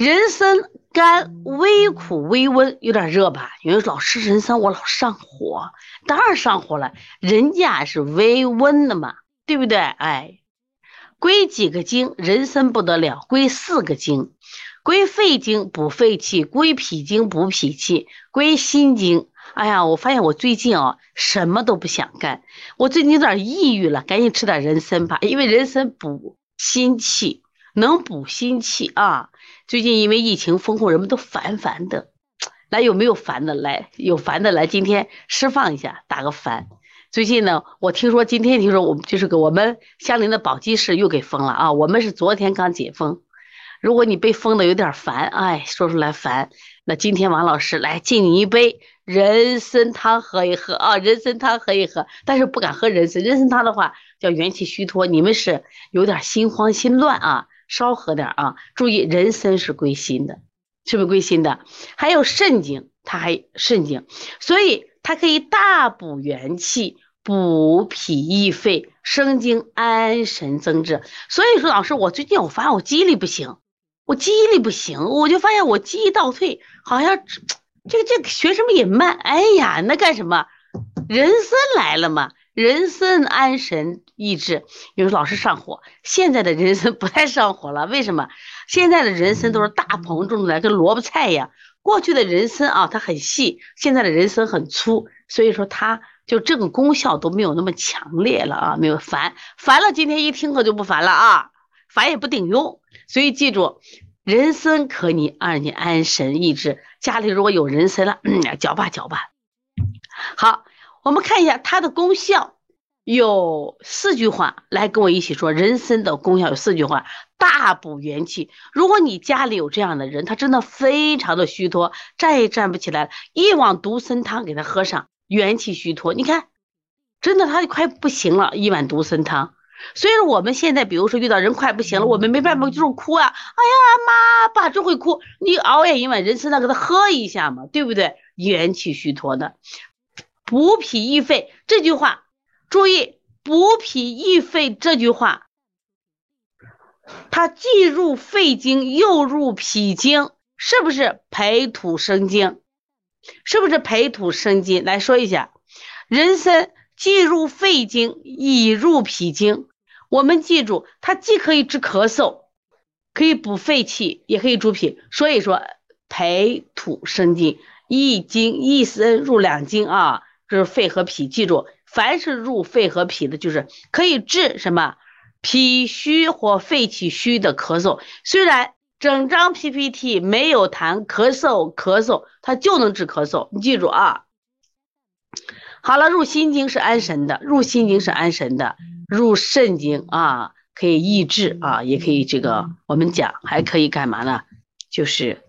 人参甘微苦微温，有点热吧？有人说老吃人参，我老上火，当然上火了。人家是微温的嘛，对不对？哎，归几个经？人参不得了，归四个经：归肺经补肺气，归脾经补脾气，归心经。哎呀，我发现我最近啊，什么都不想干，我最近有点抑郁了，赶紧吃点人参吧，因为人参补心气，能补心气啊。最近因为疫情封控，人们都烦烦的。来，有没有烦的？来，有烦的来，今天释放一下，打个烦。最近呢，我听说今天听说我们就是个我们相邻的宝鸡市又给封了啊。我们是昨天刚解封。如果你被封的有点烦，哎，说出来烦，那今天王老师来敬你一杯人参汤喝一喝啊，人参汤喝一喝。但是不敢喝人参，人参汤的话叫元气虚脱，你们是有点心慌心乱啊。少喝点啊！注意，人参是归心的，是不是归心的？还有肾经，它还肾经，所以它可以大补元气，补脾益肺，生津安神增智。所以说，老师，我最近我发现我记忆力不行，我记忆力不行，我就发现我记忆倒退，好像这个这个学什么也慢。哎呀，那干什么？人参来了嘛？人参安神益智，有老是上火。现在的人参不太上火了，为什么？现在的人参都是大棚种的，跟萝卜菜一样。过去的人参啊，它很细，现在的人参很粗，所以说它就这个功效都没有那么强烈了啊，没有烦烦了。今天一听可就不烦了啊，烦也不顶用。所以记住，人参可以让你安神益智。家里如果有人参了，嚼吧嚼吧。好。我们看一下它的功效，有四句话，来跟我一起说。人参的功效有四句话：大补元气。如果你家里有这样的人，他真的非常的虚脱，站也站不起来，一碗独参汤给他喝上，元气虚脱。你看，真的他快不行了，一碗独参汤。所以说我们现在，比如说遇到人快不行了，我们没办法就是哭啊，哎呀妈，爸就会哭。你熬夜一碗人参汤给他喝一下嘛，对不对？元气虚脱的。补脾益肺这句话，注意补脾益肺这句话，它既入肺经又入脾经，是不是培土生金？是不是培土生金？来说一下，人参既入肺经，已入脾经。我们记住，它既可以治咳嗽，可以补肺气，也可以助脾。所以说，培土生金，一经一参入两经啊。就是肺和脾，记住，凡是入肺和脾的，就是可以治什么脾虚或肺气虚的咳嗽。虽然整张 PPT 没有谈咳嗽，咳嗽它就能治咳嗽，你记住啊。好了，入心经是安神的，入心经是安神的，入肾经啊可以益智啊，也可以这个我们讲还可以干嘛呢？就是。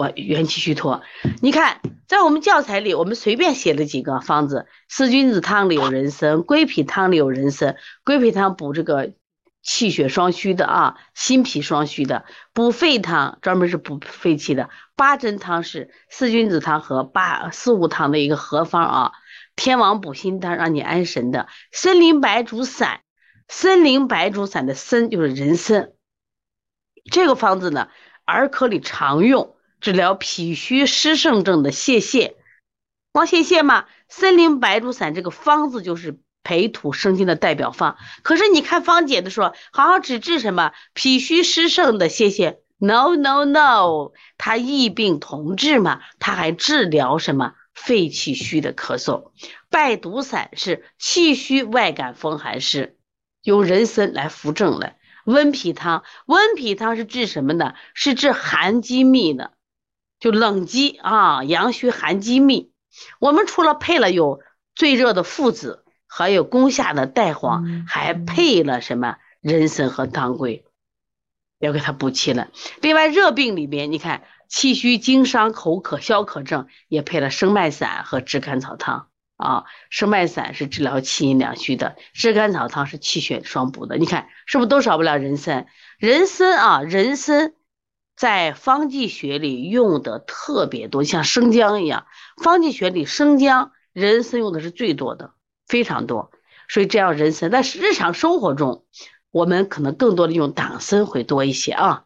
我元气虚脱，你看，在我们教材里，我们随便写了几个方子。四君子汤里有人参，归脾汤里有人参。归脾汤补这个气血双虚的啊，心脾双虚的。补肺汤专门是补肺气的。八珍汤是四君子汤和八四物汤的一个合方啊。天王补心汤让你安神的。参苓白术散，参苓白术散的参就是人参。这个方子呢，儿科里常用。治疗脾虚湿盛症的泄泻，光泄泻嘛？参苓白术散这个方子就是培土生金的代表方。可是你看方解的说，好像只治什么脾虚湿盛的泄泻？No No No，它异病同治嘛？它还治疗什么肺气虚的咳嗽？败毒散是气虚外感风寒湿，用人参来扶正了。温脾汤，温脾汤是治什么的？是治寒积密的。就冷积啊，阳虚寒积密。我们除了配了有最热的附子，还有攻下的带黄，还配了什么人参和当归，要给它补气了。另外热病里边，你看气虚经伤口渴消渴症，也配了生脉散和炙甘草汤啊。生脉散是治疗气阴两虚的，炙甘草汤是气血双补的。你看是不是都少不了人参？人参啊，人参。在方剂学里用的特别多，像生姜一样，方剂学里生姜、人参用的是最多的，非常多。所以这样人参，在日常生活中，我们可能更多的用党参会多一些啊。